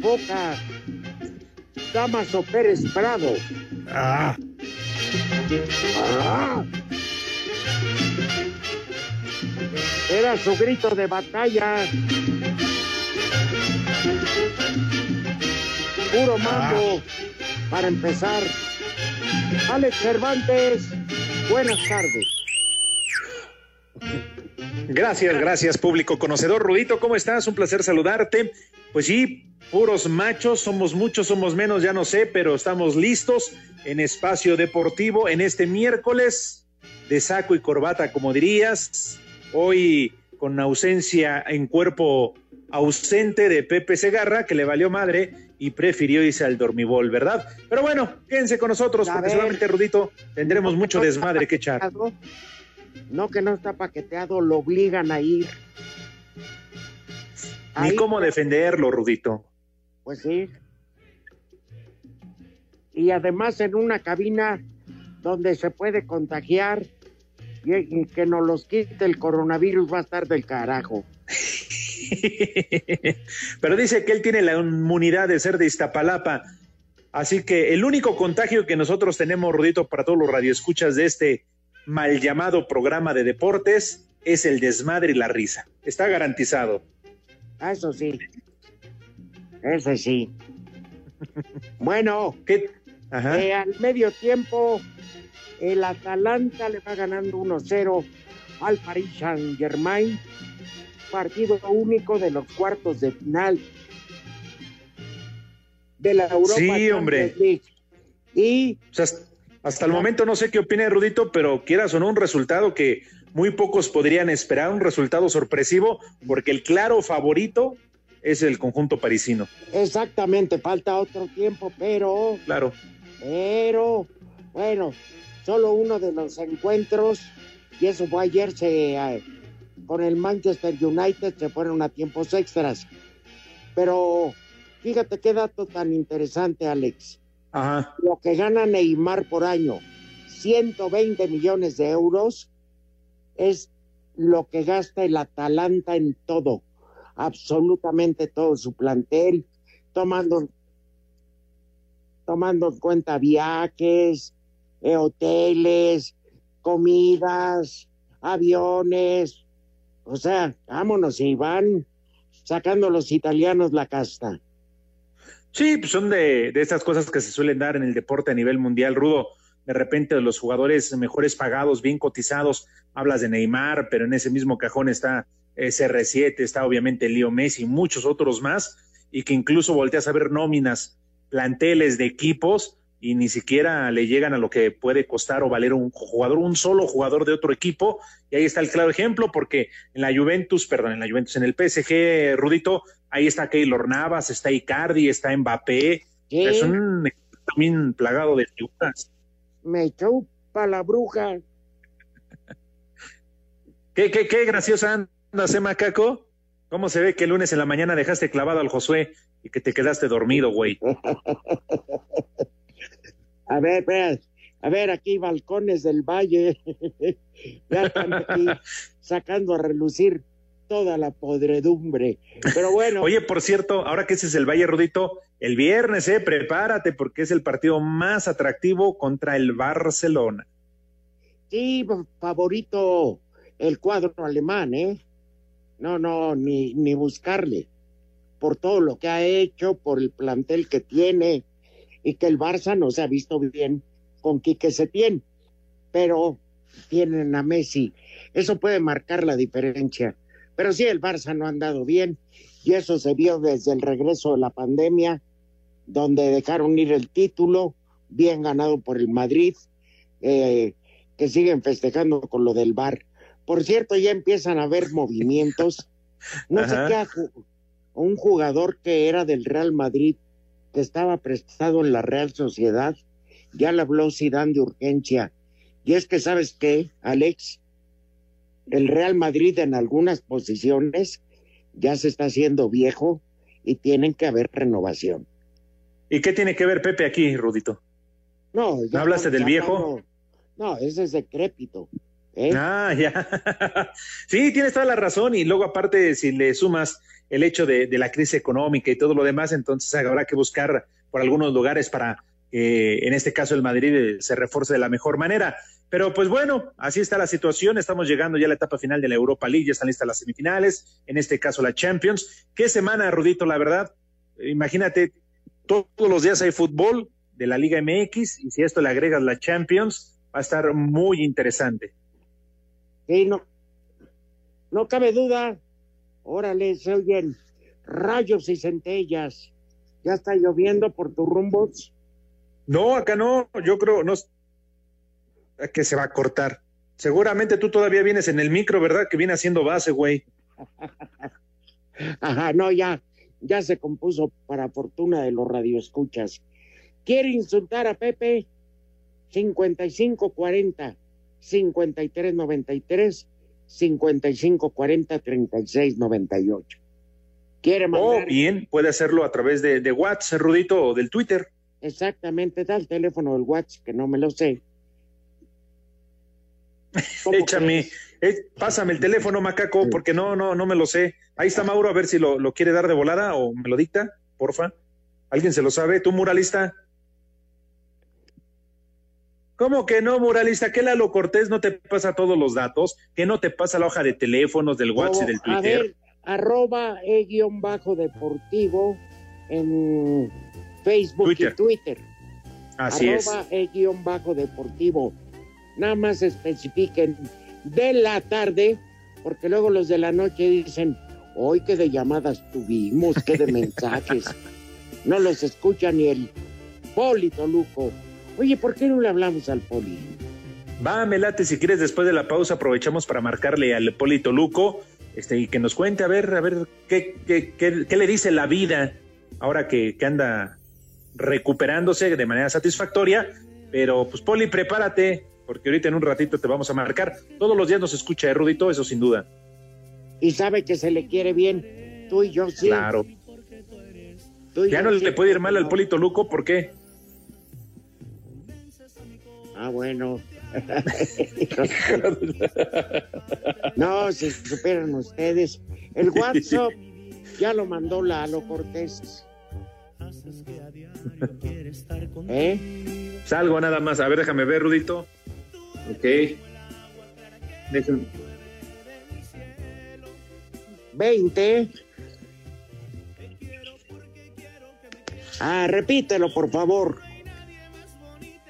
Boca. Damaso Pérez Prado. Ah. ah. Era su grito de batalla. Puro mando para empezar. Alex Cervantes, buenas tardes. Gracias, gracias, público conocedor. Rudito, ¿cómo estás? Un placer saludarte. Pues sí, puros machos, somos muchos, somos menos, ya no sé, pero estamos listos en espacio deportivo en este miércoles de saco y corbata, como dirías. Hoy con ausencia en cuerpo ausente de Pepe Segarra, que le valió madre y prefirió irse al dormibol, ¿verdad? Pero bueno, quédense con nosotros, porque seguramente, Rudito, tendremos mucho desmadre que echar. No, que no está paqueteado, lo obligan a ir. Ni cómo defenderlo, Rudito. Pues sí. Y además en una cabina donde se puede contagiar y que nos los quite el coronavirus va a estar del carajo. Pero dice que él tiene la inmunidad de ser de Iztapalapa. Así que el único contagio que nosotros tenemos, Rudito, para todos los radioescuchas de este mal llamado programa de deportes, es el desmadre y la risa. Está garantizado. Ah, eso sí. Ese sí. bueno, ¿Qué? Eh, al medio tiempo, el Atalanta le va ganando 1-0 al Paris Saint Germain, partido único de los cuartos de final de la Europa. Sí, hombre. Y hasta el momento no sé qué opina Rudito, pero quieras o no, un resultado que muy pocos podrían esperar, un resultado sorpresivo, porque el claro favorito es el conjunto parisino. Exactamente, falta otro tiempo, pero. Claro. Pero, bueno, solo uno de los encuentros, y eso fue ayer, se, eh, con el Manchester United se fueron a tiempos extras. Pero fíjate qué dato tan interesante, Alex. Ajá. Lo que gana Neymar por año, 120 millones de euros, es lo que gasta el Atalanta en todo absolutamente todo su plantel, tomando, tomando en cuenta viajes, eh, hoteles, comidas, aviones. O sea, vámonos y van sacando los italianos la casta. Sí, pues son de, de estas cosas que se suelen dar en el deporte a nivel mundial, Rudo. De repente los jugadores mejores pagados, bien cotizados, hablas de Neymar, pero en ese mismo cajón está SR7, está obviamente Leo Messi y muchos otros más, y que incluso volteas a ver nóminas, planteles de equipos y ni siquiera le llegan a lo que puede costar o valer un jugador, un solo jugador de otro equipo. Y ahí está el claro ejemplo, porque en la Juventus, perdón, en la Juventus, en el PSG, Rudito, ahí está Keylor Navas, está Icardi, está Mbappé. Es un equipo también plagado de figuras. Me chupa la bruja. qué, qué, qué graciosa ¿Qué macaco? ¿Cómo se ve que el lunes en la mañana dejaste clavado al Josué y que te quedaste dormido, güey? A ver, a ver, aquí balcones del valle. ya están aquí sacando a relucir toda la podredumbre. Pero bueno. Oye, por cierto, ahora que ese es el Valle Rudito, el viernes, eh, prepárate porque es el partido más atractivo contra el Barcelona. Sí, favorito el cuadro alemán, ¿eh? No, no, ni, ni buscarle. Por todo lo que ha hecho, por el plantel que tiene y que el Barça no se ha visto bien con Quique Setién. Pero tienen a Messi. Eso puede marcar la diferencia. Pero sí, el Barça no ha andado bien y eso se vio desde el regreso de la pandemia, donde dejaron ir el título, bien ganado por el Madrid, eh, que siguen festejando con lo del bar. Por cierto, ya empiezan a haber movimientos. No sé qué, un jugador que era del Real Madrid, que estaba prestado en la Real Sociedad, ya le habló Zidane de urgencia. Y es que, ¿sabes qué, Alex? El Real Madrid en algunas posiciones ya se está haciendo viejo y tienen que haber renovación. ¿Y qué tiene que ver Pepe aquí, Rudito? No, ¿No hablaste del viejo? No, ese es decrépito. ¿eh? Ah, ya. sí, tienes toda la razón. Y luego, aparte, si le sumas el hecho de, la crisis económica y todo lo demás, entonces habrá que buscar por algunos lugares para que, en este caso, el Madrid eh, se refuerce de la mejor manera. Pero pues bueno, así está la situación. Estamos llegando ya a la etapa final de la Europa League, ya están listas las semifinales, en este caso la Champions. ¿Qué semana, Rudito, la verdad? Imagínate, todos los días hay fútbol de la Liga MX y si esto le agregas la Champions, va a estar muy interesante. Sí, no, no cabe duda. Órale, se oyen rayos y centellas. ¿Ya está lloviendo por tus rumbos? No, acá no. Yo creo, no, que se va a cortar. Seguramente tú todavía vienes en el micro, ¿verdad? Que viene haciendo base, güey. Ajá, no, ya, ya se compuso para fortuna de los radioescuchas. ¿Quiere insultar a Pepe? 5540 5393 5540 3698. ¿Quiere mandar? Oh, bien, puede hacerlo a través de, de WhatsApp, Rudito, o del Twitter. Exactamente, da el teléfono del WhatsApp, que no me lo sé. Échame, eh, pásame el teléfono, macaco, porque no, no, no me lo sé. Ahí está Mauro, a ver si lo, lo quiere dar de volada o me lo dicta, porfa. ¿Alguien se lo sabe? ¿Tú, muralista? ¿Cómo que no, muralista? ¿Que Lalo Cortés no te pasa todos los datos? ¿Que no te pasa la hoja de teléfonos del WhatsApp y del Twitter? A ver, arroba e guion bajo deportivo en Facebook y Twitter. Así arroba e guion bajo deportivo nada más especifiquen de la tarde, porque luego los de la noche dicen, hoy qué de llamadas tuvimos, qué de mensajes. no los escucha ni el Poli Toluco. Oye, ¿por qué no le hablamos al Poli? Va, Melate, si quieres, después de la pausa aprovechamos para marcarle al Poli Toluco este, y que nos cuente, a ver, a ver, qué, qué, qué, le dice la vida ahora que, que anda recuperándose de manera satisfactoria. Pero, pues, Poli, prepárate, porque ahorita en un ratito te vamos a marcar. Todos los días nos escucha, de ¿eh, Rudito, eso sin duda. Y sabe que se le quiere bien, tú y yo sí. Claro. ya no le puede ir mal al Polito Luco, ¿por qué? Ah, bueno. no, si supieran ustedes. El WhatsApp ya lo mandó Lalo Cortés. ¿Eh? Salgo nada más. A ver, déjame ver, Rudito. Ok. 20. Ah, repítelo, por favor.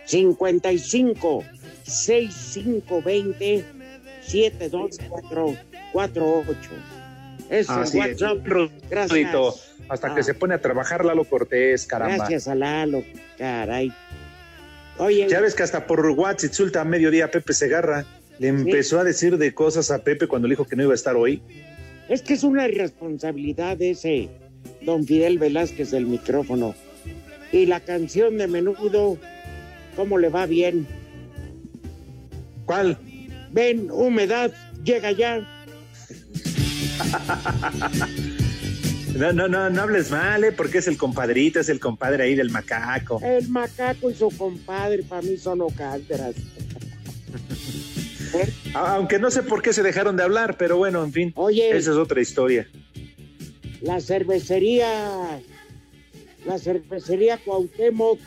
55 6520 7248. Es Así WhatsApp. Gracias. Hasta que ah. se pone a trabajar Lalo Cortés, caramba. Gracias a Lalo, caray. Oye. Ya ves que hasta por WhatsApp insulta a mediodía Pepe Segarra. Le empezó a decir de cosas a Pepe cuando le dijo que no iba a estar hoy. Es que es una irresponsabilidad ese don Fidel Velázquez del micrófono. Y la canción de menudo, ¿cómo le va bien? ¿Cuál? Ven, humedad, llega ya. No, no, no, no hables mal, ¿eh? porque es el compadrito, es el compadre ahí del macaco. El macaco y su compadre para mí son ocalderas. Aunque no sé por qué se dejaron de hablar, pero bueno, en fin. Oye. Esa es otra historia. La cervecería, la cervecería Cuauhtémoc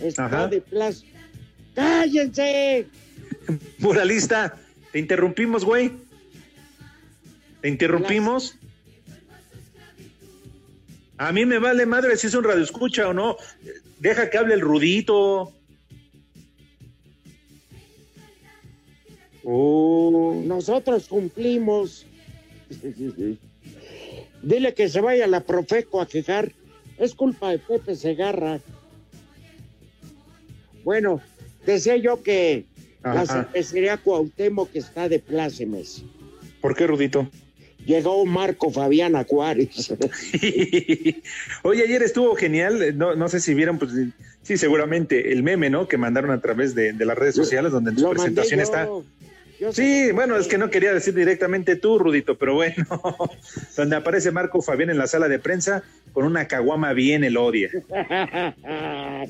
está de plaza. ¡Cállense! Muralista, te interrumpimos, güey. Te interrumpimos. A mí me vale madre si es un radio escucha o no. Deja que hable el rudito. Oh. Nosotros cumplimos. Dile que se vaya la Profeco a quejar. Es culpa de Pepe Segarra. Bueno, decía yo que La cervecería Cuauhtémoc que está de plácemes. ¿Por qué, Rudito? Llegó Marco Fabián Acuares. Oye, ayer estuvo genial, no, no sé si vieron, pues sí, seguramente el meme, ¿no? Que mandaron a través de, las redes sociales, donde en su presentación está. sí, bueno, es que no quería decir directamente tú, Rudito, pero bueno, donde aparece Marco Fabián en la sala de prensa con una caguama bien elodia.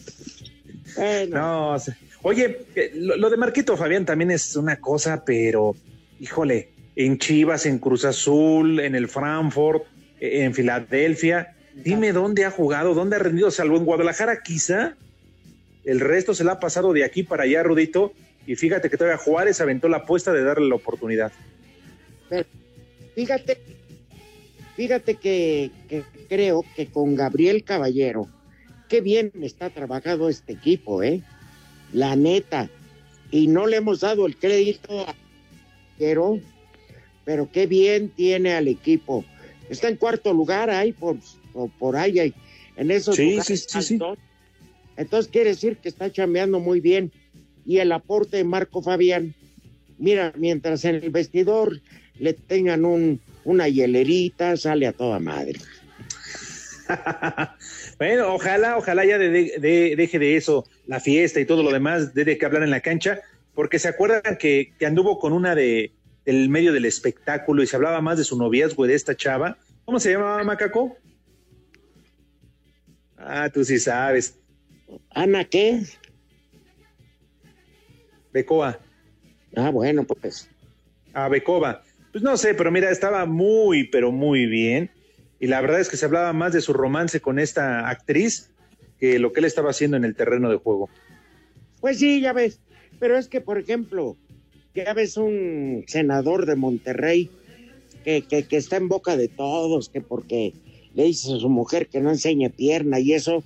No, oye, eh, lo de Marquito Fabián también es una cosa, pero híjole, en Chivas, en Cruz Azul, en el Frankfurt, en Filadelfia. Dime dónde ha jugado, dónde ha rendido, salvo en Guadalajara quizá. El resto se la ha pasado de aquí para allá, Rudito. Y fíjate que todavía Juárez aventó la apuesta de darle la oportunidad. fíjate, fíjate que, que, creo que con Gabriel Caballero, qué bien está trabajado este equipo, ¿eh? La neta. Y no le hemos dado el crédito a Caballero pero qué bien tiene al equipo. Está en cuarto lugar ahí por, por ahí, en esos sí, sí, sí, Entonces quiere decir que está chambeando muy bien. Y el aporte de Marco Fabián, mira, mientras en el vestidor le tengan un, una hielerita, sale a toda madre. bueno, ojalá, ojalá ya deje de eso la fiesta y todo lo demás, de que hablar en la cancha, porque se acuerdan que, que anduvo con una de, del medio del espectáculo y se hablaba más de su noviazgo de esta chava. ¿Cómo se llamaba Macaco? Ah, tú sí sabes. ¿Ana qué? Becoa. Ah, bueno, pues. Ah, Becoba. Pues no sé, pero mira, estaba muy, pero muy bien. Y la verdad es que se hablaba más de su romance con esta actriz que lo que él estaba haciendo en el terreno de juego. Pues sí, ya ves. Pero es que, por ejemplo, ya ves un senador de Monterrey que, que, está en boca de todos, que porque le dice a su mujer que no enseñe pierna y eso,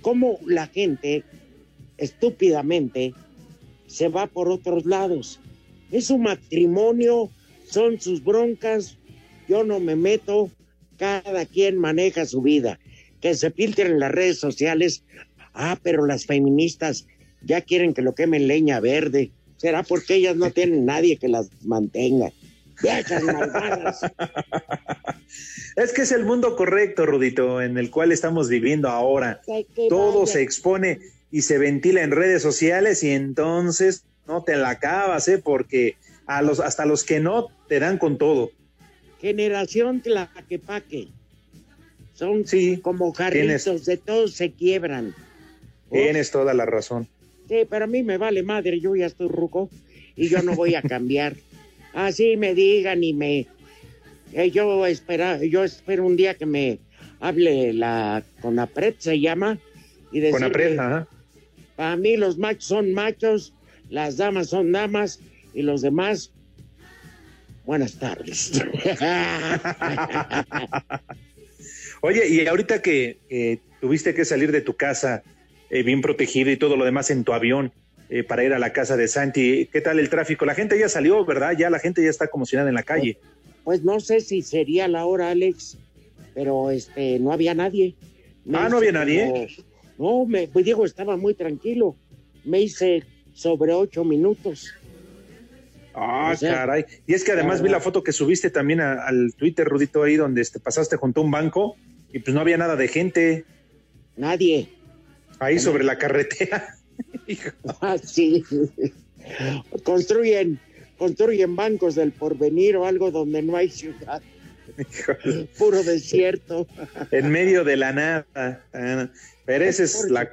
¿cómo la gente estúpidamente se va por otros lados? Es su matrimonio, son sus broncas, yo no me meto, cada quien maneja su vida. Que se filtren en las redes sociales, ah, pero las feministas ya quieren que lo quemen leña verde será porque ellas no tienen nadie que las mantenga. Es que es el mundo correcto, Rudito, en el cual estamos viviendo ahora. Todo se expone y se ventila en redes sociales y entonces no te la acabas, ¿eh? Porque a los, hasta los que no te dan con todo. Generación Tlaquepaque. Son sí, como jarritos, de todos se quiebran. Tienes toda la razón. Sí, pero a mí me vale madre, yo ya estoy ruco y yo no voy a cambiar. Así me digan y me... Eh, yo, espera, yo espero un día que me hable la Conapred, se llama. Y decirle, Conapred, ajá. Para mí los machos son machos, las damas son damas y los demás, buenas tardes. Oye, y ahorita que tuviste que salir de tu casa, eh, bien protegido y todo lo demás en tu avión eh, para ir a la casa de Santi. ¿Qué tal el tráfico? La gente ya salió, ¿verdad? Ya la gente ya está como si nada en la calle. Pues, no sé si sería la hora, Alex, pero este no había nadie. ah, no había nadie. no, me, pues Diego estaba muy tranquilo. Me hice sobre ocho minutos. Ah, caray. Y es que además vi la foto que subiste también al Twitter, Rudito, ahí donde te este, pasaste junto a un banco y pues no había nada de gente. Nadie. Ahí sobre la carretera. ah, sí. Construyen, construyen bancos del porvenir o algo donde no hay ciudad. Puro desierto. en medio de la nada. Ah, pero esa es, la.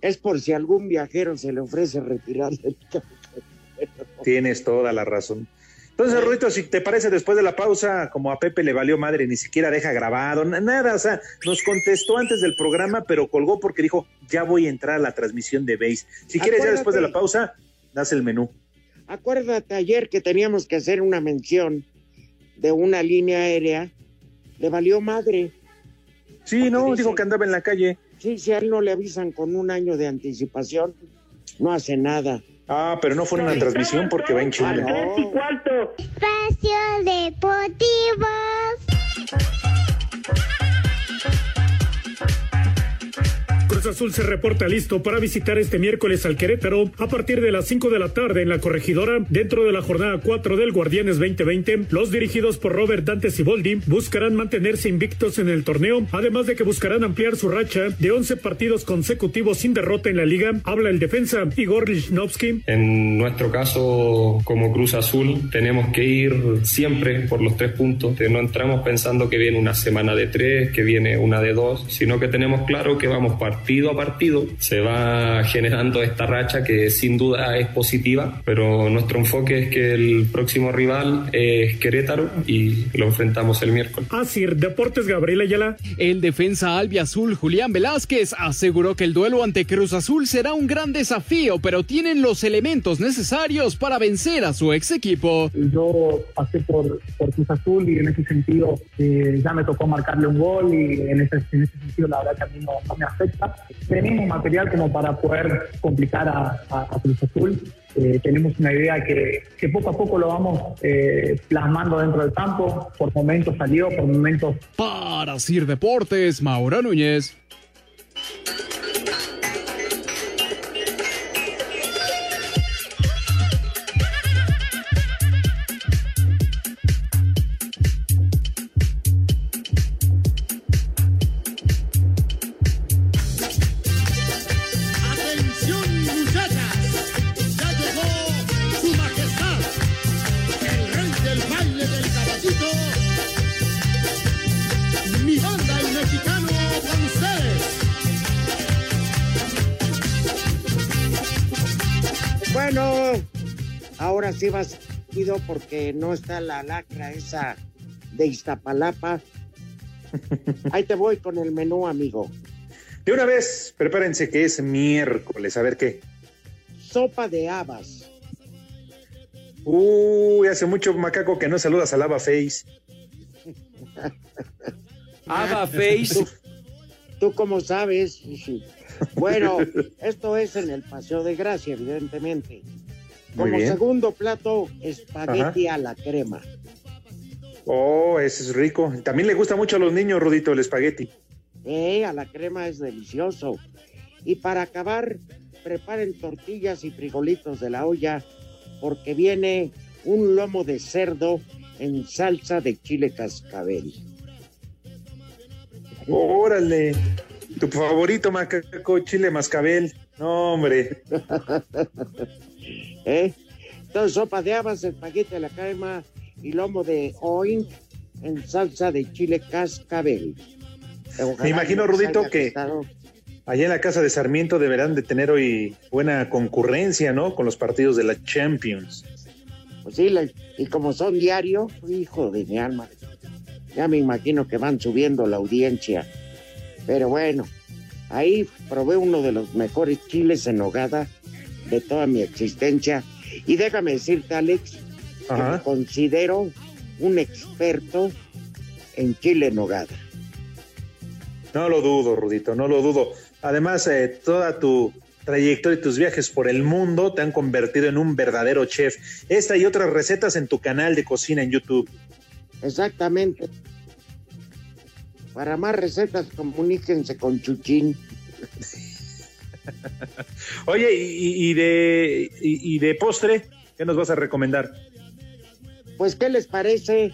Es por si algún viajero se le ofrece retirar del Tienes toda la razón. Entonces, Ruito, si te parece, después de la pausa, como a Pepe le valió madre, ni siquiera deja grabado, nada, o sea, nos contestó antes del programa, pero colgó porque dijo, ya voy a entrar a la transmisión de Base. Si quieres, ya después de la pausa, das el menú. Acuérdate ayer que teníamos que hacer una mención de una línea aérea, le valió madre. Sí, no, dijo que andaba en la calle. Sí, si a él no le avisan con un año de anticipación, no hace nada. Ah, pero no fue una transmisión porque va en Chile. Espacio Deportivo. Cruz Azul se reporta listo para visitar este miércoles al Querétaro a partir de las 5 de la tarde en la corregidora dentro de la jornada 4 del Guardianes 2020. Los dirigidos por Robert Dante Siboldi buscarán mantenerse invictos en el torneo, además de que buscarán ampliar su racha de 11 partidos consecutivos sin derrota en la liga. Habla el defensa Igor Lichnowsky. En nuestro caso, como Cruz Azul, tenemos que ir siempre por los tres puntos. No entramos pensando que viene una semana de tres, que viene una de dos, sino que tenemos claro que vamos partido a partido. Se va generando esta racha que sin duda es positiva, pero nuestro enfoque es que el próximo rival es Querétaro y lo enfrentamos el miércoles. Así, Deportes Gabriel Ayala. El defensa albiazul Julián Velázquez aseguró que el duelo ante Cruz Azul será un gran desafío, pero tienen los elementos necesarios para vencer a su ex equipo. Yo pasé por, por Cruz Azul y en ese sentido eh, ya me tocó marcarle un gol y en ese, en ese sentido la verdad que a mí no, me afecta. Tenemos material como para poder complicar a, Cruz Azul. Eh, tenemos una idea que, que, poco a poco lo vamos eh, plasmando dentro del campo. Por momentos salió, por momentos. Para Sir Deportes, Maura Núñez. Porque no está la lacra esa de Iztapalapa. Ahí te voy con el menú, amigo. De una vez, prepárense que es miércoles, a ver qué. Sopa de habas. Uy, hace mucho macaco que no saludas al Ava Face. Ava Face. ¿Tú, cómo sabes? Bueno, esto es en el Paseo de Gracia, evidentemente. Como segundo plato, espagueti a la crema. Oh, ese es rico. También le gusta mucho a los niños, Rudito, el espagueti. Eh, a la crema es delicioso. Y para acabar, preparen tortillas y frijolitos de la olla, porque viene un lomo de cerdo en salsa de chile cascabel. Órale, tu favorito macaco, chile mascabel. No, hombre. ¿Eh? Entonces, sopa de habas, espagueti a la crema y lomo de oink en salsa de chile cascabel. Me imagino, Rudito, que allá en la casa de Sarmiento deberán de tener hoy buena concurrencia, ¿no? Con los partidos de la Champions. Pues sí, y como son diarios, hijo de mi alma, ya me imagino que van subiendo la audiencia. Pero bueno, ahí probé uno de los mejores chiles en hogada de toda mi existencia. Y déjame decirte, Alex, que me considero un experto en chile nogada. No lo dudo, Rudito, no lo dudo. Además, eh, toda tu trayectoria y tus viajes por el mundo te han convertido en un verdadero chef. Esta y otras recetas en tu canal de cocina en YouTube. Exactamente. Para más recetas, comuníquense con Chuchín. Oye, y, de, y, de postre, ¿qué nos vas a recomendar? Pues, ¿qué les parece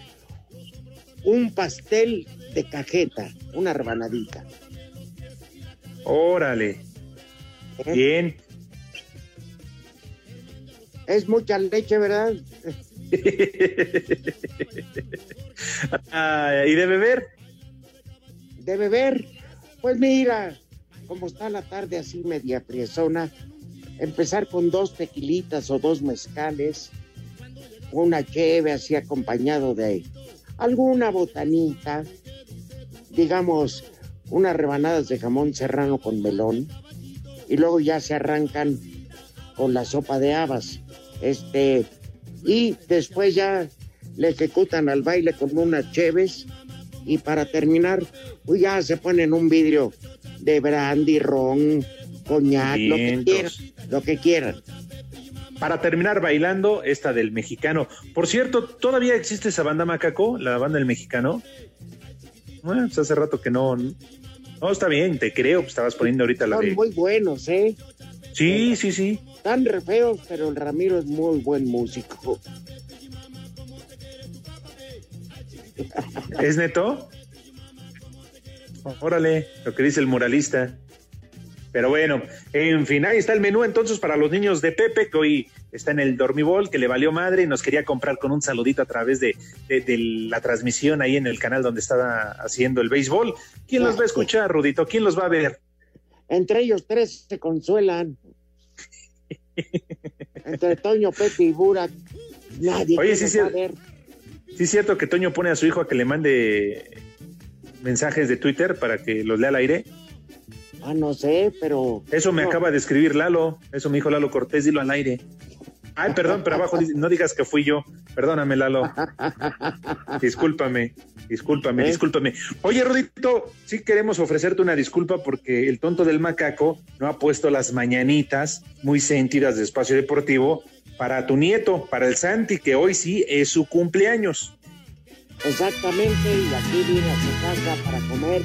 un pastel de cajeta, una rebanadita? Órale. ¿Eh? Bien. Es mucha leche, ¿verdad? Ah, ¿Y de beber? De beber, pues mira, como está la tarde así media priesona, empezar con dos tequilitas o dos mezcales, una cheve así acompañado de alguna botanita, digamos, unas rebanadas de jamón serrano con melón, y luego ya se arrancan con la sopa de habas. Este, y después ya le ejecutan al baile con unas cheves y para terminar, pues ya se ponen un vidrio de brandy, ron, coñac, lo que quieran, lo que quieran. Para terminar bailando, esta del mexicano. Por cierto, ¿todavía existe esa banda Macaco, la banda del mexicano? Bueno, pues hace rato que no. No, está bien, te creo, estabas poniendo ahorita la Son de... muy buenos, ¿eh? Sí, sí, sí. Están re feos, pero el Ramiro es muy buen músico. ¿Es neto? Órale, lo que dice el muralista. Pero bueno, en fin, ahí está el menú entonces para los niños de Pepe, que hoy está en el dormibol, que le valió madre y nos quería comprar con un saludito a través de, de- de la transmisión ahí en el canal donde estaba haciendo el béisbol. ¿Quién los va a escuchar, Rudito? ¿Quién los va a ver? Entre ellos tres se consuelan. Entre Toño, Pepe y Burak. Nadie Oye, sí, sí. saber. Sí, es cierto que Toño pone a su hijo a que le mande mensajes de Twitter para que los lea al aire. Ah, no sé, pero. Eso me No. acaba de escribir Lalo. Eso me dijo Lalo Cortés, dilo al aire. Ay, perdón, pero abajo dice, no digas que fui yo. Perdóname, Lalo. Discúlpame, discúlpame, ¿Eh? discúlpame. Oye, Rodito, sí queremos ofrecerte una disculpa porque el tonto del macaco no ha puesto las mañanitas muy sentidas de espacio deportivo para tu nieto, para el Santi, que hoy sí es su cumpleaños. Exactamente, y aquí viene a su casa para comer.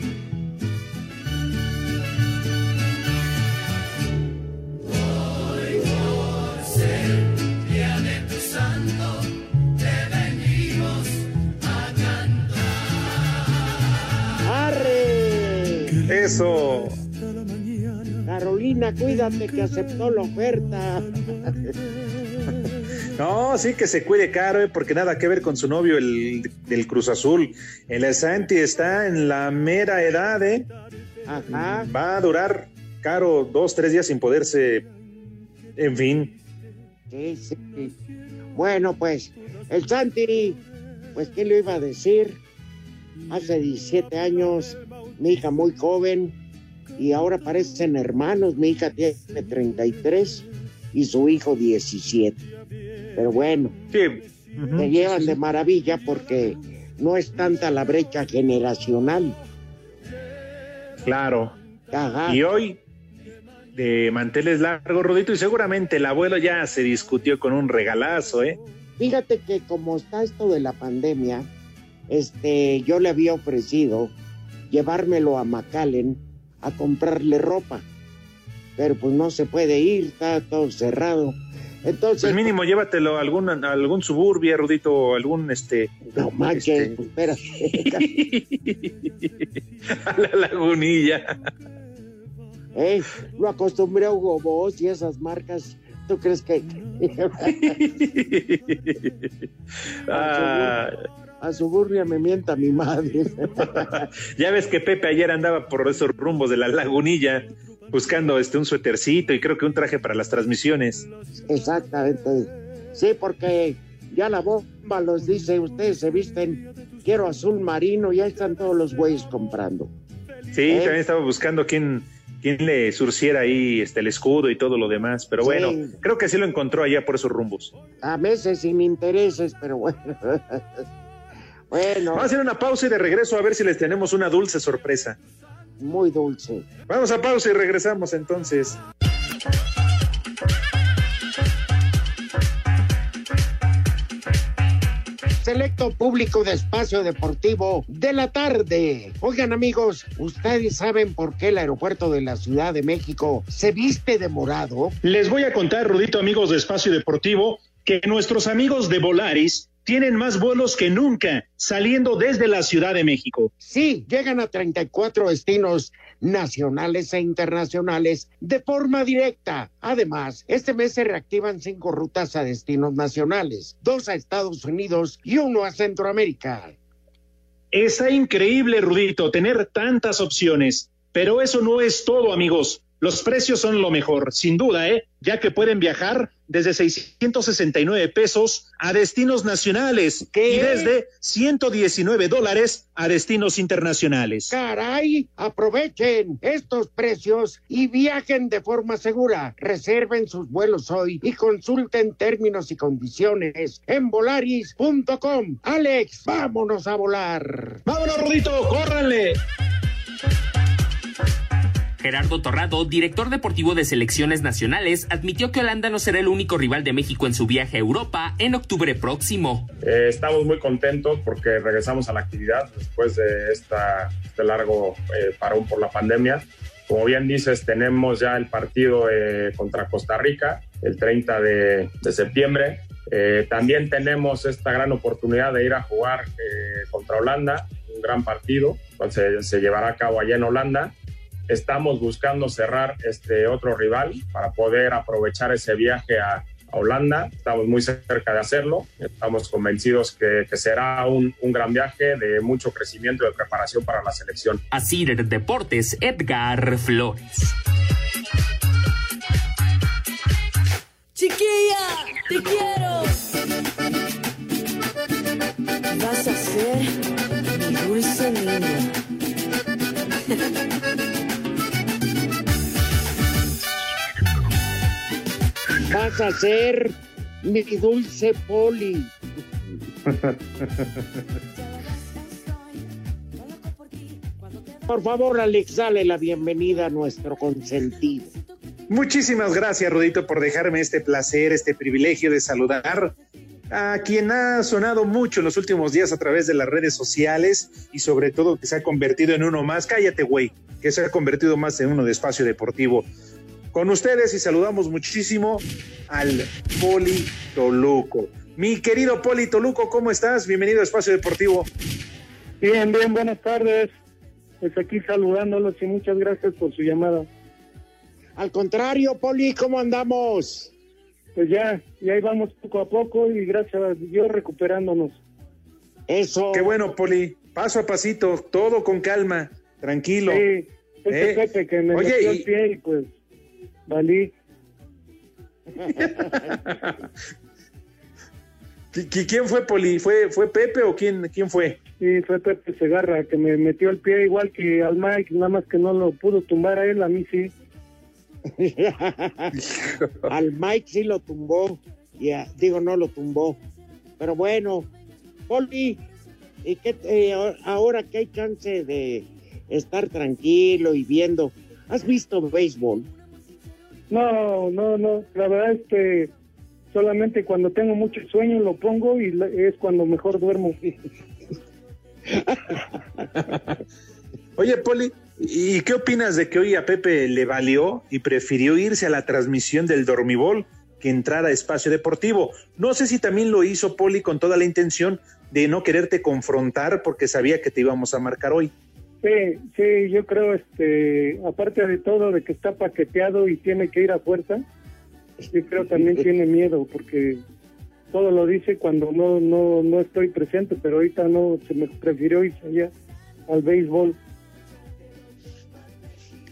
¡Arre! Eso. Carolina, cuídate que aceptó la oferta. No, sí que se cuide caro, eh, porque nada que ver con su novio, el del Cruz Azul. El Santi está en la mera edad, ¿eh? Ajá. Va a durar caro dos, tres días sin poderse. En fin. Sí, sí. Bueno, pues, el Santi, pues, ¿qué le iba a decir? Hace 17 años, mi hija muy joven, y ahora parecen hermanos. Mi hija tiene 33 y su hijo 17. Pero bueno, Sí. se llevan de maravilla porque no es tanta la brecha generacional. Claro. Ajá. Y hoy, de manteles largos, Rodito, y seguramente el abuelo ya se discutió con un regalazo, ¿eh? Fíjate que como está esto de la pandemia, este, yo le había ofrecido llevármelo a McAllen a comprarle ropa, pero pues no se puede ir, está todo cerrado. Entonces, Pues mínimo llévatelo a algún, a algún suburbio, Rodito, o algún este. no manches, este, espérate, a la lagunilla. ¿eh? lo acostumbré a Hugo Boss y esas marcas. ¿Tú crees que Ah, a Suburbia me mienta mi madre? ya ves que Pepe ayer andaba por esos rumbos de la lagunilla buscando este un suétercito y creo que un traje para las transmisiones. Exactamente. Sí, porque ya la bomba los dice, ustedes se visten, quiero azul marino, y ahí están todos los güeyes comprando. Sí, ¿Eh? también estaba buscando quién, quién le surciera ahí este, el escudo y todo lo demás. Pero Sí. bueno, creo que sí lo encontró allá por esos rumbos. A meses sin intereses, pero bueno. bueno, Vamos a hacer una pausa y de regreso a ver si les tenemos una dulce sorpresa. muy dulce. Vamos a pausa y regresamos entonces. Selecto público de espacio deportivo de la tarde. Oigan amigos, ¿ustedes saben por qué el aeropuerto de la Ciudad de México se viste de morado? Les voy a contar, Rudito, amigos de Espacio Deportivo, que nuestros amigos de Volaris tienen más vuelos que nunca saliendo desde la Ciudad de México. Sí, llegan a 34 destinos nacionales e internacionales de forma directa. Además, este mes se reactivan cinco rutas a destinos nacionales, dos a Estados Unidos y uno a Centroamérica. Está increíble, Rudito, tener tantas opciones. Pero eso no es todo, amigos. Los precios son lo mejor, sin duda, ¿eh? Ya que pueden viajar desde 669 pesos a destinos nacionales ¿Qué? y desde 119 dólares a destinos internacionales. Caray, aprovechen estos precios y viajen de forma segura. Reserven sus vuelos hoy y consulten términos y condiciones en volaris.com. Alex, vámonos a volar. ¡Vámonos, Rudito! ¡Córranle! Gerardo Torrado, director deportivo de selecciones nacionales, admitió que Holanda no será el único rival de México en su viaje a Europa en octubre próximo. Eh, estamos muy contentos porque regresamos a la actividad después de este largo eh, parón por la pandemia. Como bien dices, tenemos ya el partido eh, contra Costa Rica el 30 de, septiembre. También tenemos esta gran oportunidad de ir a jugar contra Holanda, un gran partido, cual se, se, llevará a cabo allá en Holanda. Estamos buscando cerrar este otro rival para poder aprovechar ese viaje a, a Holanda. Estamos muy cerca de hacerlo. Estamos convencidos que, que será un, un, gran viaje de mucho crecimiento y de preparación para la selección. Así de Deportes, Edgar Flores. Chiquilla, te quiero. Vas a ser mi dulce niña. Vas a ser mi dulce poli. Por favor, Alex, dale la bienvenida a nuestro consentido. Muchísimas gracias, Rudito, por dejarme este placer, este privilegio de saludar a quien ha sonado mucho en los últimos días a través de las redes sociales y sobre todo que se ha convertido en uno más, cállate, güey, que se ha convertido más en uno de espacio deportivo. Con ustedes y saludamos muchísimo al Poli Toluco. Mi querido Poli Toluco, ¿cómo estás? Bienvenido a Espacio Deportivo. Bien, bien, buenas tardes. Pues aquí saludándolos y muchas gracias por su llamada. Al contrario, Poli, ¿cómo andamos? Pues ya, y ahí vamos poco a poco y gracias a Dios recuperándonos. Eso. Qué bueno, Poli. Paso a pasito, todo con calma, tranquilo. Sí, ese ¿Eh? Pepe que me Oye, metió el pie y pues valí. ¿Quién fue, Poli? ¿Fue, fue Pepe o quién, quién fue? Sí, fue Pepe Segarra, que me metió el pie igual que al Mike, nada más que no lo pudo tumbar a él, a mí sí. Al Mike sí lo tumbó. Ya, digo, no lo tumbó. Pero bueno, Poli, ¿y qué, eh, ahora que hay chance de estar tranquilo y viendo, ¿has visto béisbol? No, no, no. La verdad es que solamente cuando tengo mucho sueño lo pongo y es cuando mejor duermo. Oye, Poli, ¿y qué opinas de que hoy a Pepe le valió y prefirió irse a la transmisión del dormibol que entrar a espacio deportivo? No sé si también lo hizo Poli con toda la intención de no quererte confrontar porque sabía que te íbamos a marcar hoy. Sí, sí, yo creo, este, aparte de todo, de que está paqueteado y tiene que ir a fuerza, yo creo también tiene miedo porque todo lo dice cuando no, no, no estoy presente, pero ahorita no, se me prefirió irse allá al béisbol.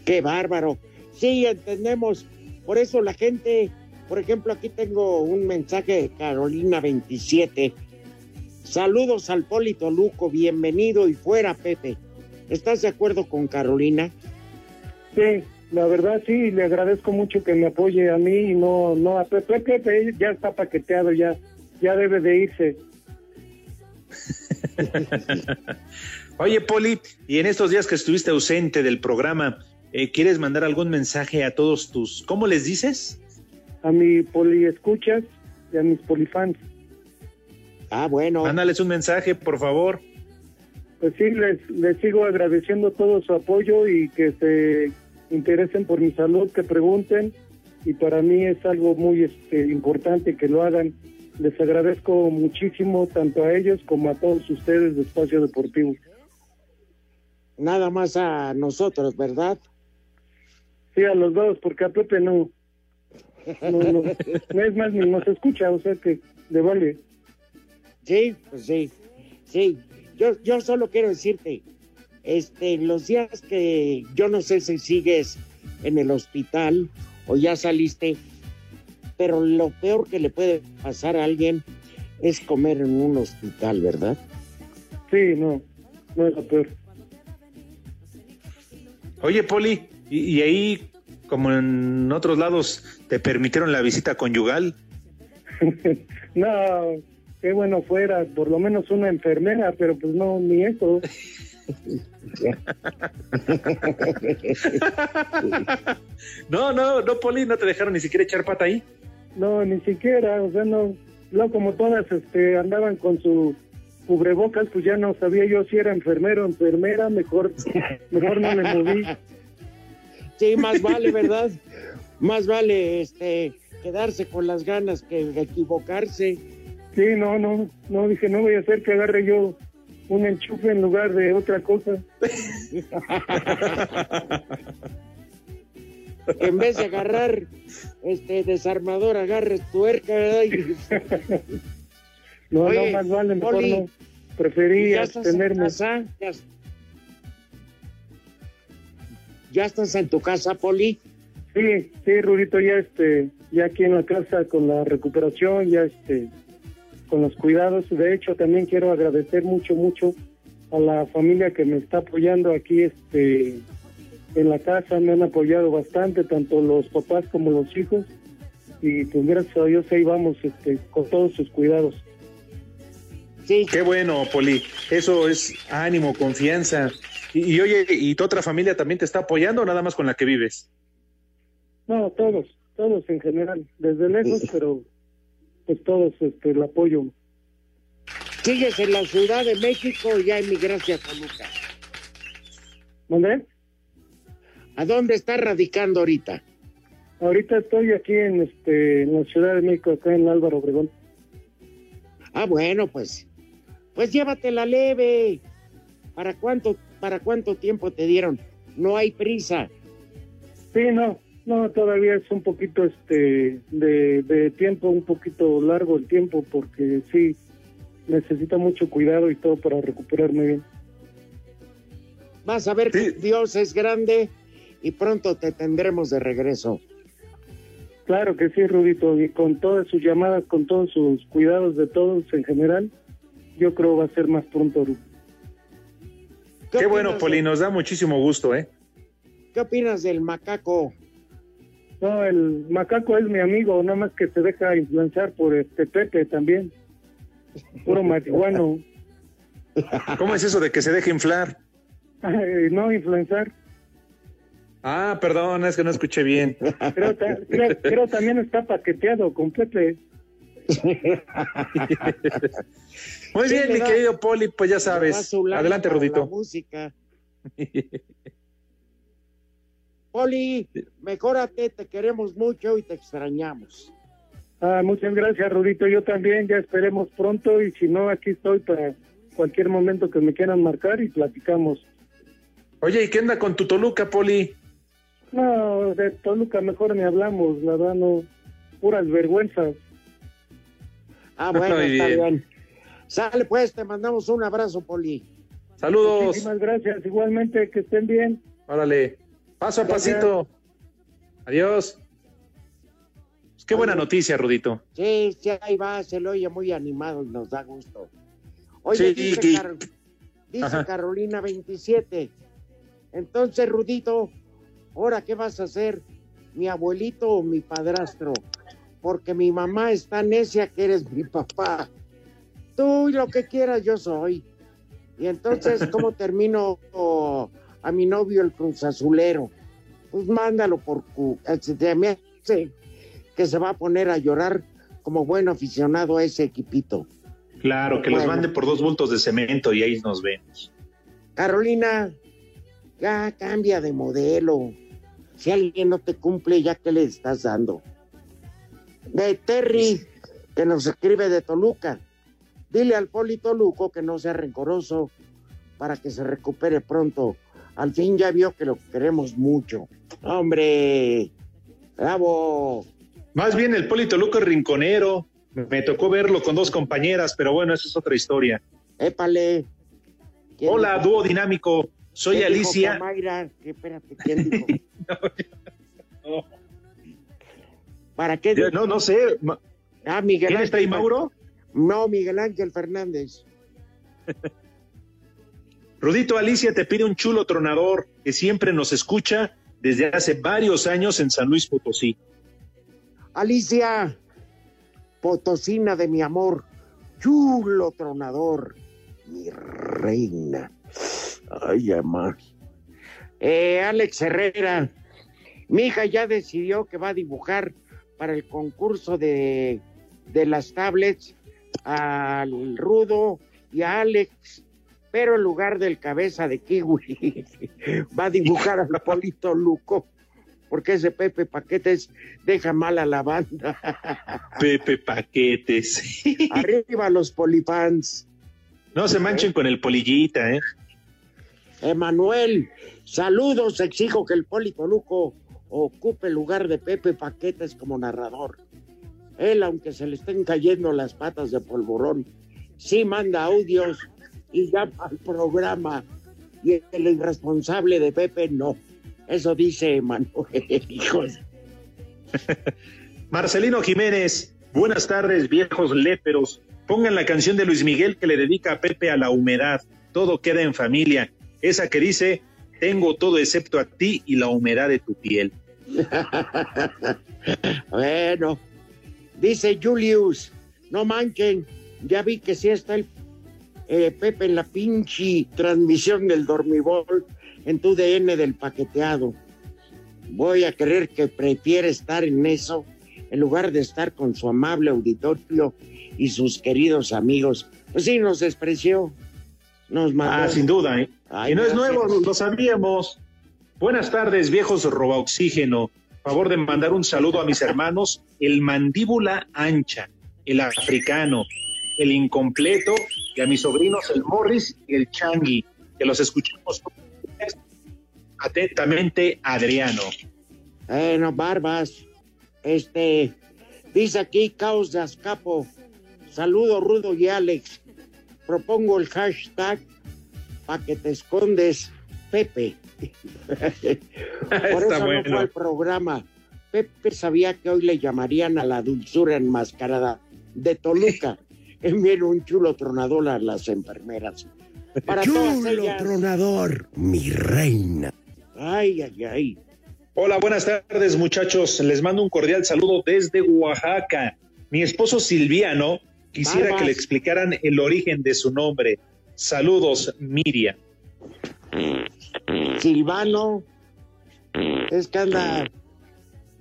Qué bárbaro. Sí, entendemos. Por eso la gente, por ejemplo, aquí tengo un mensaje de Carolina 27. Saludos al Polito Luco, bienvenido y fuera, Pepe. ¿Estás de acuerdo con Carolina? Sí, la verdad sí, le agradezco mucho que me apoye a mí y no, no a Pepe. Pepe ya está paqueteado, ya, ya debe de irse. Oye, Poli, y en estos días que estuviste ausente del programa, eh, ¿quieres mandar algún mensaje a todos tus, ¿cómo les dices? A mi poli escuchas y a mis polifans. Ah, bueno. Mándales un mensaje, por favor. Pues sí, les, les sigo agradeciendo todo su apoyo y que se interesen por mi salud, que pregunten. Y para mí es algo muy este, importante que lo hagan. Les agradezco muchísimo tanto a ellos como a todos ustedes de Espacio Deportivo. Nada más a nosotros, ¿verdad? Sí, a los dos, porque a Pepe no. No, no, no es más, ni nos escucha, o sea que le vale. Sí, pues sí, sí. Yo, yo solo quiero decirte, este, los días que yo no sé si sigues en el hospital o ya saliste, pero lo peor que le puede pasar a alguien es comer en un hospital, ¿verdad? Sí, no, no es lo peor. Oye, Poli, ¿y, y ahí, como en otros lados, te permitieron la visita conyugal? no, qué bueno fuera, por lo menos una enfermera, pero pues no, ni eso. no, no, no, Poli, no te dejaron ni siquiera echar pata ahí. No, ni siquiera, o sea, no, no como todas este, andaban con su cubrebocas, pues ya no sabía yo si era enfermero o enfermera, mejor, mejor no me moví. Sí, más vale, ¿verdad? Más vale este quedarse con las ganas que equivocarse. Sí, no, no, no, dije, no voy a hacer que agarre yo un enchufe en lugar de otra cosa. en vez de agarrar este desarmador, agarres tuerca, ¿verdad? no, no, más vale, mejor no. Preferí abstenerme. Ya, ¿Ya estás en tu casa, Poli? Sí, sí, Rudito, ya este, ya aquí en la casa con la recuperación, ya este, con los cuidados. De hecho, también quiero agradecer mucho, mucho a la familia que me está apoyando aquí, este, en la casa. Me han apoyado bastante, tanto los papás como los hijos. Y pues gracias a Dios ahí vamos, este, con todos sus cuidados. Sí. Qué bueno, Poli. Eso es ánimo, confianza. Y, y, oye, ¿y tu otra familia también te está apoyando o nada más con la que vives? No, todos, todos en general, desde lejos, pero pues todos este, el apoyo. ¿Sigues en la Ciudad de México o ya emigraste a Toluca? ¿Dónde? ¿A dónde estás radicando ahorita? Ahorita estoy aquí en, este, en la Ciudad de México, acá en Álvaro Obregón. Ah, bueno, pues, pues llévatela leve. ¿Para cuánto, para cuánto tiempo te dieron? No hay prisa. Sí, no, no, todavía es un poquito este de, de, tiempo, un poquito largo el tiempo, porque sí, necesita mucho cuidado y todo para recuperarme bien. Vas a ver que Dios es grande y pronto te tendremos de regreso. Claro que sí, Rudito, y con todas sus llamadas, con todos sus cuidados de todos en general, yo creo va a ser más pronto. ¿Qué, Qué bueno, Poli, nos da muchísimo gusto, ¿eh? ¿Qué opinas del macaco? No, el macaco es mi amigo, nada más que se deja influenciar por este Pepe también. Puro marihuano. ¿Cómo es eso de que se deje inflar? no, influenciar. Ah, perdón, es que no escuché bien. Pero, también está paqueteado con Pepe. Muy bien, mi querido Poli, pues ya sabes. Adelante, Rudito. música. Poli, mejórate, te queremos mucho y te extrañamos. Ah, muchas gracias, Rudito. Yo también, ya esperemos pronto y si no, aquí estoy para cualquier momento que me quieran marcar y platicamos. Oye, ¿y qué anda con tu Toluca, Poli? No, de Toluca mejor ni hablamos, la verdad, no. Puras vergüenzas. Ah, bueno, está bien. Sale pues, te mandamos un abrazo, Poli. Saludos. Muchísimas gracias, igualmente, que estén bien. Órale. Paso a pasito. Adiós. Pues qué buena noticia, Rudito. Sí, sí, ahí va, se lo oye muy animado y nos da gusto. Oye, dice, dice Carolina 27. Entonces, Rudito, ¿ahora qué vas a hacer? ¿Mi abuelito o mi padrastro? Porque mi mamá está necia que eres mi papá. Tú y lo que quieras, yo soy. Y entonces, ¿cómo termino? A mi novio el Cruz Azulero. Pues mándalo por me que se va a poner a llorar como buen aficionado a ese equipito. Claro, que los mande por dos bultos de cemento y ahí nos vemos. Carolina, ya cambia de modelo. Si alguien no te cumple, ya que le estás dando. De Terry, que nos escribe de Toluca. Dile al Poli Toluco que no sea rencoroso para que se recupere pronto al fin ya vio que lo queremos mucho. Hombre, bravo. Más bien el Polito Luco rinconero. Me tocó verlo con dos compañeras, pero bueno, eso es otra historia. Épale. Hola, dúo dinámico. Soy Alicia. Mayra? Espérate, ¿quién dijo? no, ¿Para qué? no, no sé. Ah, Miguel ¿Quién está ahí, Mauro? No, Miguel Ángel Fernández. Rudito Alicia te pide un chulo tronador que siempre nos escucha desde hace varios años en San Luis Potosí. Alicia, potosina de mi amor, chulo tronador, mi reina. Ay, amor. Eh, Alex Herrera, mi hija ya decidió que va a dibujar para el concurso de, de las tablets al Rudo y a Alex, pero en lugar del cabeza de kiwi va a dibujar al Polito Luco, porque ese Pepe Paquetes deja mal a la banda. Pepe Paquetes. Arriba los polifans. No se manchen con el polillita, ¿eh? Emanuel, saludos, exijo que el Polito Luco ocupe el lugar de Pepe Paquetes como narrador. Él, aunque se le estén cayendo las patas de polvorón, sí manda audios y llama al programa. Y el irresponsable de Pepe no. Eso dice Emanuel, hijos. Marcelino Jiménez, buenas tardes, viejos léperos. Pongan la canción de Luis Miguel que le dedica a Pepe a la humedad. Todo queda en familia. Esa que dice, tengo todo excepto a ti y la humedad de tu piel. bueno, dice Julius, no manchen, ya vi que sí está el eh, Pepe en la pinche transmisión del dormibol en tu DN del paqueteado. Voy a creer que prefiere estar en eso en lugar de estar con su amable auditorio y sus queridos amigos. Pues sí, nos despreció. Nos. Ah, sin duda, ¿eh? Ay, y no es nuevo, lo sabíamos. Buenas tardes, viejos roba oxígeno. Favor de mandar un saludo a mis hermanos, el mandíbula ancha, el africano, el incompleto, y a mis sobrinos, el Morris y el Changi, que los escuchamos atentamente, Adriano. Bueno, Barbas, este, dice aquí Caos de Azcapo, saludo Rudo y Alex, propongo el hashtag para que te escondes, Pepe. Por Está eso no bueno. fue al programa. Pepe sabía que hoy le llamarían a la dulzura enmascarada de Toluca. Envíen un chulo tronador a las enfermeras. Para Chulo ellas. tronador, mi reina. Ay, ay, ay. Hola, buenas tardes, muchachos. Les mando un cordial saludo desde Oaxaca. Mi esposo Silviano quisiera Barbas. que le explicaran el origen de su nombre. Saludos, Miriam. Silvano, es que anda,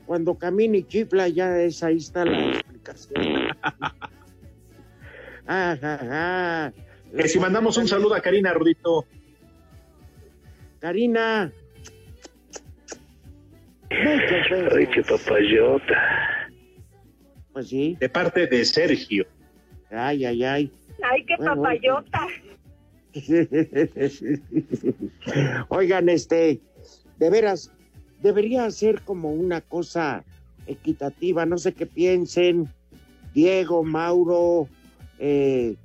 cuando camina y chifla, ya es, ahí está la explicación. Ajá, ajá. Que si mandamos un saludo a Karina Rudito. Karina. Ay, qué papayota. Pues sí. De parte de Sergio. Ay, ay, ay. Ay, qué Bueno, papayota. Oigan, este, de veras, debería ser como una cosa equitativa, no sé qué piensen, Diego, Mauro, eh,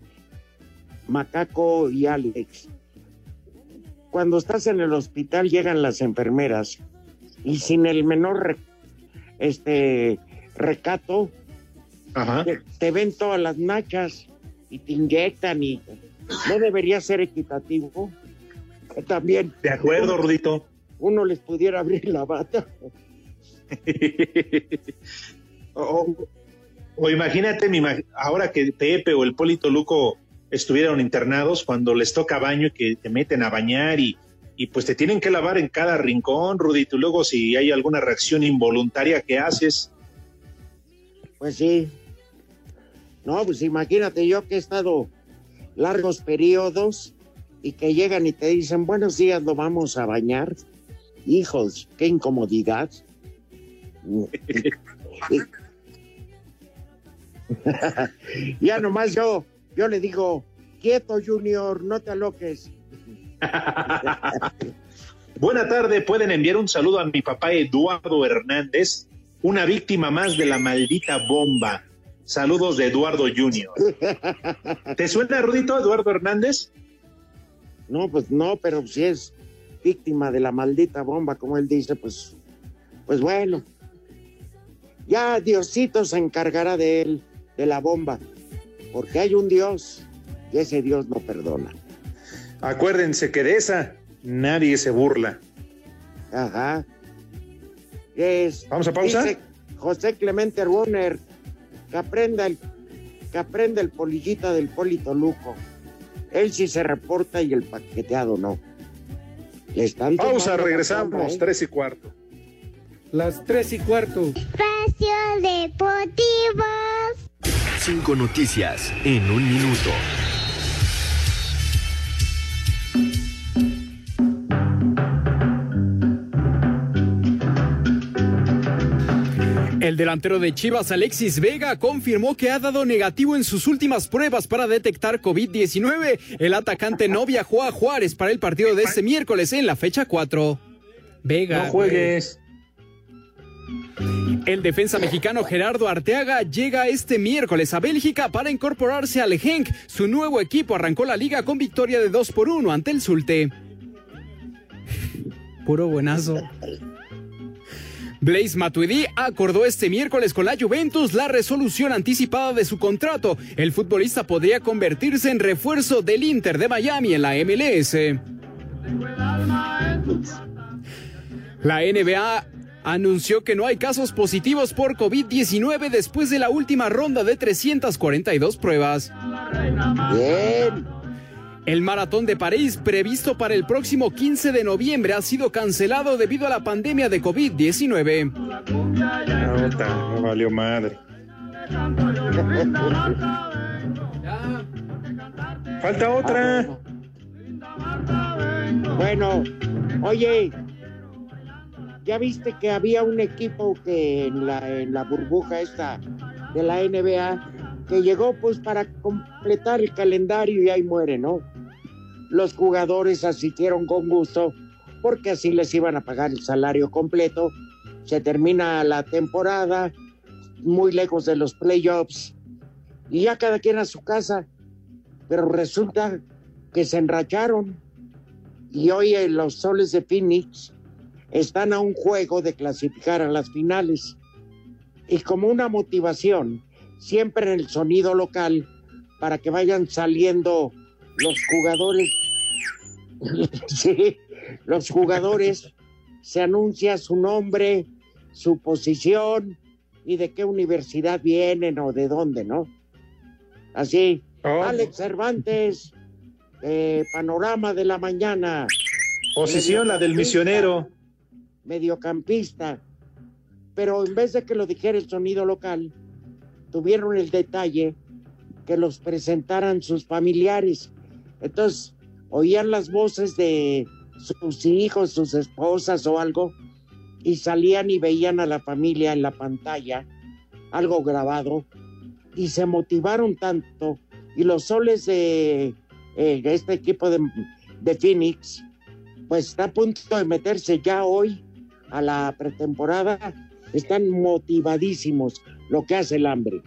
Macaco y Alex. Cuando estás en el hospital llegan las enfermeras y sin el menor re- este recato Te, te ven todas las nachas y te inyectan y no debería ser equitativo. Que También. De acuerdo, Rudito. Uno les pudiera abrir la bata. O, o imagínate, ahora que Pepe o el Polito Luco estuvieron internados, cuando les toca baño y que te meten a bañar y, y pues te tienen que lavar en cada rincón, Rudito, y luego si hay alguna reacción involuntaria que haces, Pues sí. No, pues imagínate yo que he estado largos periodos y que llegan y te dicen, buenos días, lo vamos a bañar. Hijos, qué incomodidad. ya nomás yo, yo le digo, quieto Junior, no te aloques. Buena tarde, pueden enviar un saludo a mi papá Eduardo Hernández, una víctima más de la maldita bomba. Saludos de Eduardo Junior. ¿Te suena, Rudito, Eduardo Hernández? No, pues no, pero si es víctima de la maldita bomba, como él dice, pues, pues bueno. Ya Diosito se encargará de él, de la bomba, porque hay un Dios y ese Dios no perdona. Acuérdense que de esa nadie se burla. Ajá. Es, ¿Vamos a pausa? dice José Clemente Runner, que aprenda el, que aprenda el polillita del Polito Luco. Él sí se reporta y el paqueteado no. Le están Pausa, regresamos, ¿eh? tres y cuarto. Las tres y cuarto. Espacio Deportivo. Cinco noticias en un minuto. El delantero de Chivas, Alexis Vega, confirmó que ha dado negativo en sus últimas pruebas para detectar COVID-19. El atacante no viajó a Juárez para el partido de este miércoles en la fecha 4. Vega. No juegues. El defensa mexicano Gerardo Arteaga llega este miércoles a Bélgica para incorporarse al Genk. Su nuevo equipo arrancó la liga con victoria de 2 por 1 ante el Zulte. Puro buenazo. Blaise Matuidi acordó este miércoles con la Juventus la resolución anticipada de su contrato. El futbolista podría convertirse en refuerzo del Inter de Miami en la MLS. La NBA anunció que no hay casos positivos por COVID-19 después de la última ronda de 342 pruebas. Bien. El maratón de París, previsto para el próximo 15 de noviembre, ha sido cancelado debido a la pandemia de COVID-19. Puta, me valió madre. Falta otra. Bueno, oye, ¿ya viste que había un equipo que en la, en la burbuja esta de la NBA que llegó pues para completar el calendario y ahí muere, ¿no? Los jugadores asistieron con gusto porque así les iban a pagar el salario completo. Se termina la temporada, muy lejos de los playoffs, y ya cada quien a su casa. Pero resulta que se enracharon y hoy eh, los soles de Phoenix están a un juego de clasificar a las finales. Y como una motivación, siempre en el sonido local, para que vayan saliendo los jugadores. sí, los jugadores se anuncia su nombre, su posición y de qué universidad vienen o de dónde, ¿no? Así, Alex Cervantes, eh, panorama de la mañana. Posición la del misionero. Mediocampista. Pero en vez de que lo dijera el sonido local, tuvieron el detalle que los presentaran sus familiares. Entonces, oían las voces de sus hijos, sus esposas o algo, y salían y veían a la familia en la pantalla, algo grabado, y se motivaron tanto. Y los soles de eh, este equipo de, de Phoenix, pues está a punto de meterse ya hoy a la pretemporada. Están motivadísimos, lo que hace el hambre.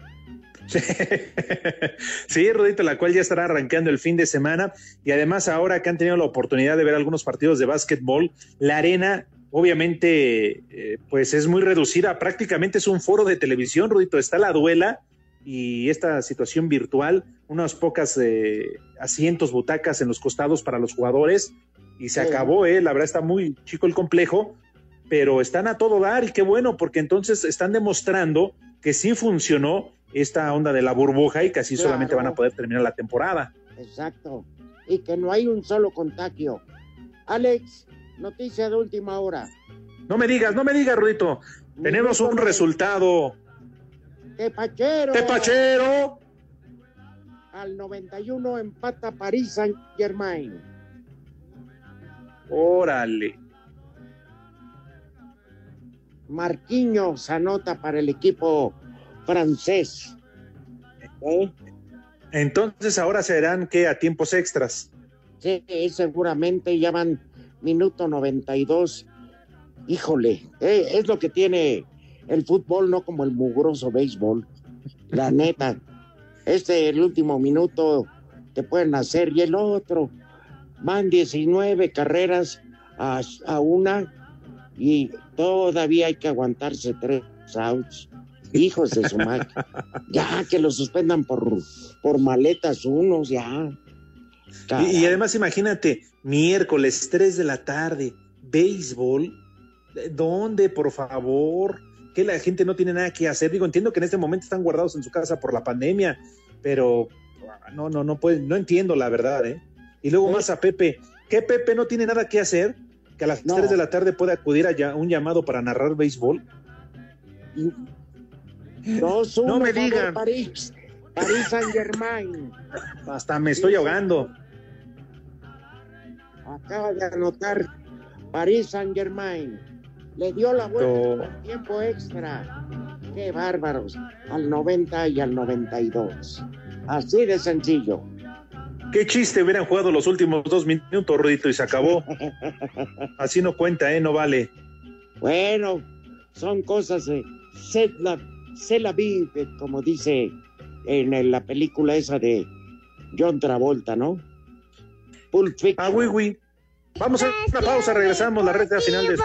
Sí, Rudito, la cual ya estará arrancando el fin de semana y además ahora que han tenido la oportunidad de ver algunos partidos de básquetbol, la arena obviamente eh, pues es muy reducida, prácticamente es un foro de televisión, Rudito, está la duela y esta situación virtual, unas pocas eh, asientos, butacas en los costados para los jugadores y se Sí. acabó, eh, la verdad está muy chico el complejo, pero están a todo dar y qué bueno, porque entonces están demostrando que sí funcionó esta onda de la burbuja y que así Claro. solamente van a poder terminar la temporada. Exacto. Y que no hay un solo contagio. Alex, noticia de última hora. No me digas, no me digas, Rudito. Tenemos un resultado. Tepachero. Tepachero. Al 91 empata París Saint Germain. Órale. Marquinhos anota para el equipo francés. ¿Eh? Entonces ahora serán que a tiempos extras. Sí, seguramente ya van minuto 92. Híjole, eh, es lo que tiene el fútbol, no como el mugroso béisbol. La neta, este, el último minuto te pueden hacer y el otro. Van 19 carreras a, a una y todavía hay que aguantarse tres outs. Hijos de su madre. Ya, que lo suspendan por, por maletas unos, ya. Y, y además imagínate, miércoles 3 de la tarde, béisbol. ¿Dónde, por favor? Que la gente no tiene nada que hacer. Digo, entiendo que en este momento están guardados en su casa por la pandemia, pero no, no, no puede, no entiendo la verdad, ¿eh? Y luego más a Pepe. ¿Qué Pepe no tiene nada que hacer? Que a las 3 de la tarde puede acudir a un llamado para narrar béisbol. no me digan. París, París Saint Germain. Hasta me estoy ahogando. Acaba de anotar París Saint Germain. Le dio la vuelta en tiempo extra. Qué bárbaros. Al 90 y al 92. Así de sencillo. Qué chiste hubieran jugado los últimos dos minutos, Rudito, y se acabó. Así no cuenta, ¿eh? No vale. Bueno, son cosas de se la, se la vive, como dice en la película esa de John Travolta, ¿no? Pulp Fiction. Ah, oui, oui. Vamos a una pausa, regresamos la recta final de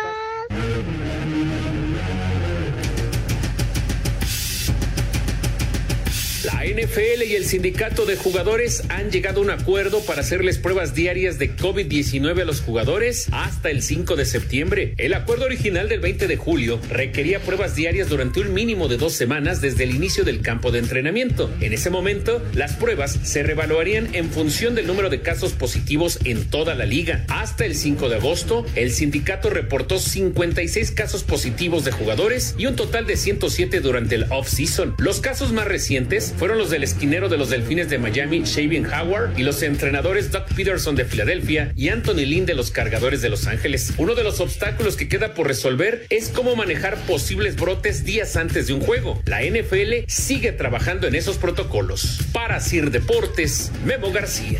NFL y el sindicato de jugadores han llegado a un acuerdo para hacerles pruebas diarias de COVID-19 a los jugadores hasta el 5 de septiembre. El acuerdo original del 20 de julio requería pruebas diarias durante un mínimo de dos semanas desde el inicio del campo de entrenamiento. En ese momento, las pruebas se revaluarían en función del número de casos positivos en toda la liga. Hasta el 5 de agosto, el sindicato reportó 56 casos positivos de jugadores y un total de 107 durante el off-season. Los casos más recientes fueron los del esquinero de los Delfines de Miami, Shaven Howard, y los entrenadores Doug Peterson de Filadelfia y Anthony Lynn de los Cargadores de Los Ángeles. Uno de los obstáculos que queda por resolver es cómo manejar posibles brotes días antes de un juego. La NFL sigue trabajando en esos protocolos. Para Sir Deportes, Memo García.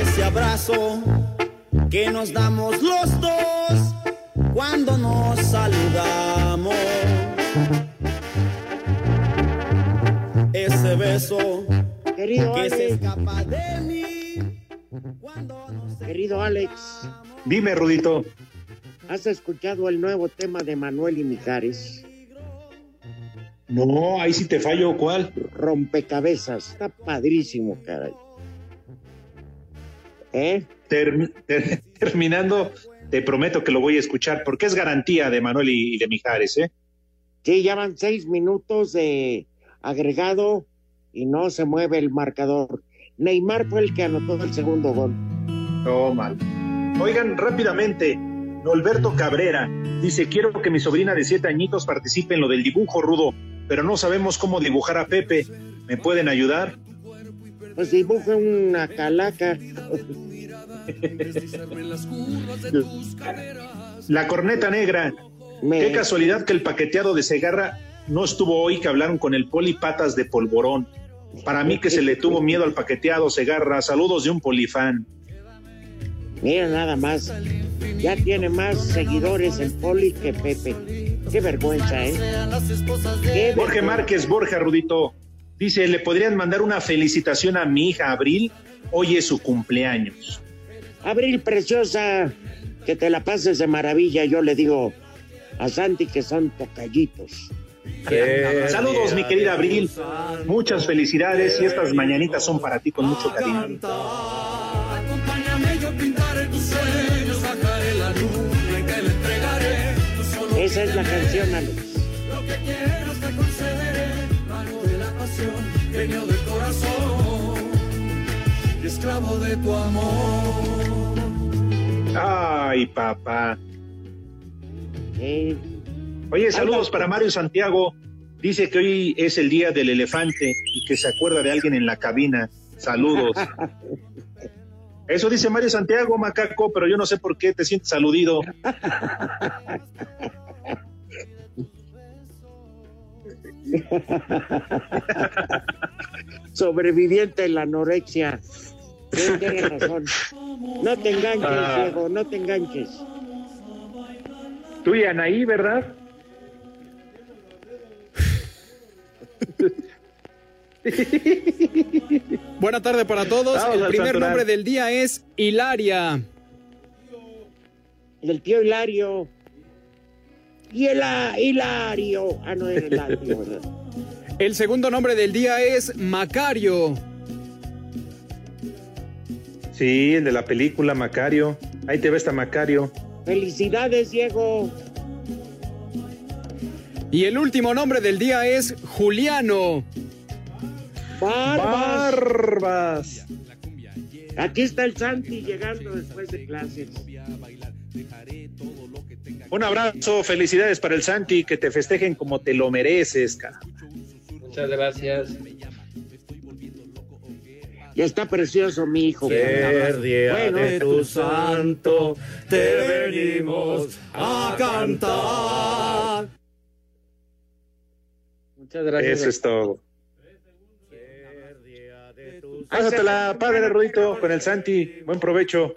Ese abrazo que nos damos los dos cuando nos saludamos ese beso Querido que Alex. se escapa de mí. Querido Alex. Dime, Rudito. ¿Has escuchado el nuevo tema de Manuel y Mijares? No, ahí sí te fallo. ¿Cuál? Rompecabezas. Está padrísimo, caray. ¿Eh? Termi- ter- terminando, te prometo que lo voy a escuchar porque es garantía de Manuel y, y de Mijares, ¿eh? Sí, ya van seis minutos de agregado y no se mueve el marcador. Neymar fue el que anotó el segundo gol. No, mal. Oigan, rápidamente, Norberto Cabrera dice, quiero que mi sobrina de siete añitos participe en lo del dibujo rudo, pero no sabemos cómo dibujar a Pepe. ¿Me pueden ayudar? Pues dibuja una calaca. La corneta negra. Qué casualidad que el paqueteado de Segarra no estuvo hoy que hablaron con el polipatas de Polvorón. Para mí que se le tuvo miedo al paqueteado Segarra. Saludos de un polifán. Mira nada más. Ya tiene más seguidores el Poli que Pepe. Qué vergüenza, ¿eh? Qué Jorge vergüenza. Márquez Borja Rudito dice, ¿le podrían mandar una felicitación a mi hija Abril? Hoy es su cumpleaños. Abril preciosa, que te la pases de maravilla. Yo le digo a Santi que son tocallitos. Saludos, mi querida Abril. Muchas felicidades y estas mañanitas son para ti con mucho cariño. Esa es la canción, Alex. Lo que quieras te concederé, mano de la pasión, genio del corazón, y esclavo de tu amor. Ay, papá. Eh, Oye, saludos para Mario Santiago. Dice que hoy es el día del elefante y que se acuerda de alguien en la cabina. Saludos. Eso dice Mario Santiago, macaco, pero yo no sé por qué te sientes aludido. Sobreviviente de la anorexia. Tienes razón. No te enganches, Ah. Diego, no te enganches. Tú y Anaí, ¿verdad? Buena tarde para todos. Vamos el primer nombre del día es Hilaria. El tío Hilario. Y el a- Hilario. Ah, no era Hilario, ¿verdad? El segundo nombre del día es Macario. Sí, el de la película Macario. Ahí te ves, está Macario. Felicidades, Diego. Y el último nombre del día es Juliano. Barbas. Barbas. Aquí está el Santi llegando después de clases. Un abrazo, felicidades para el Santi, que te festejen como te lo mereces, cara. Muchas gracias. Ya está precioso mi hijo. Ser día de tu santo, te venimos a cantar. Muchas gracias. Eso es todo. Pásatela, padre Rudito, con el Santi. Buen provecho.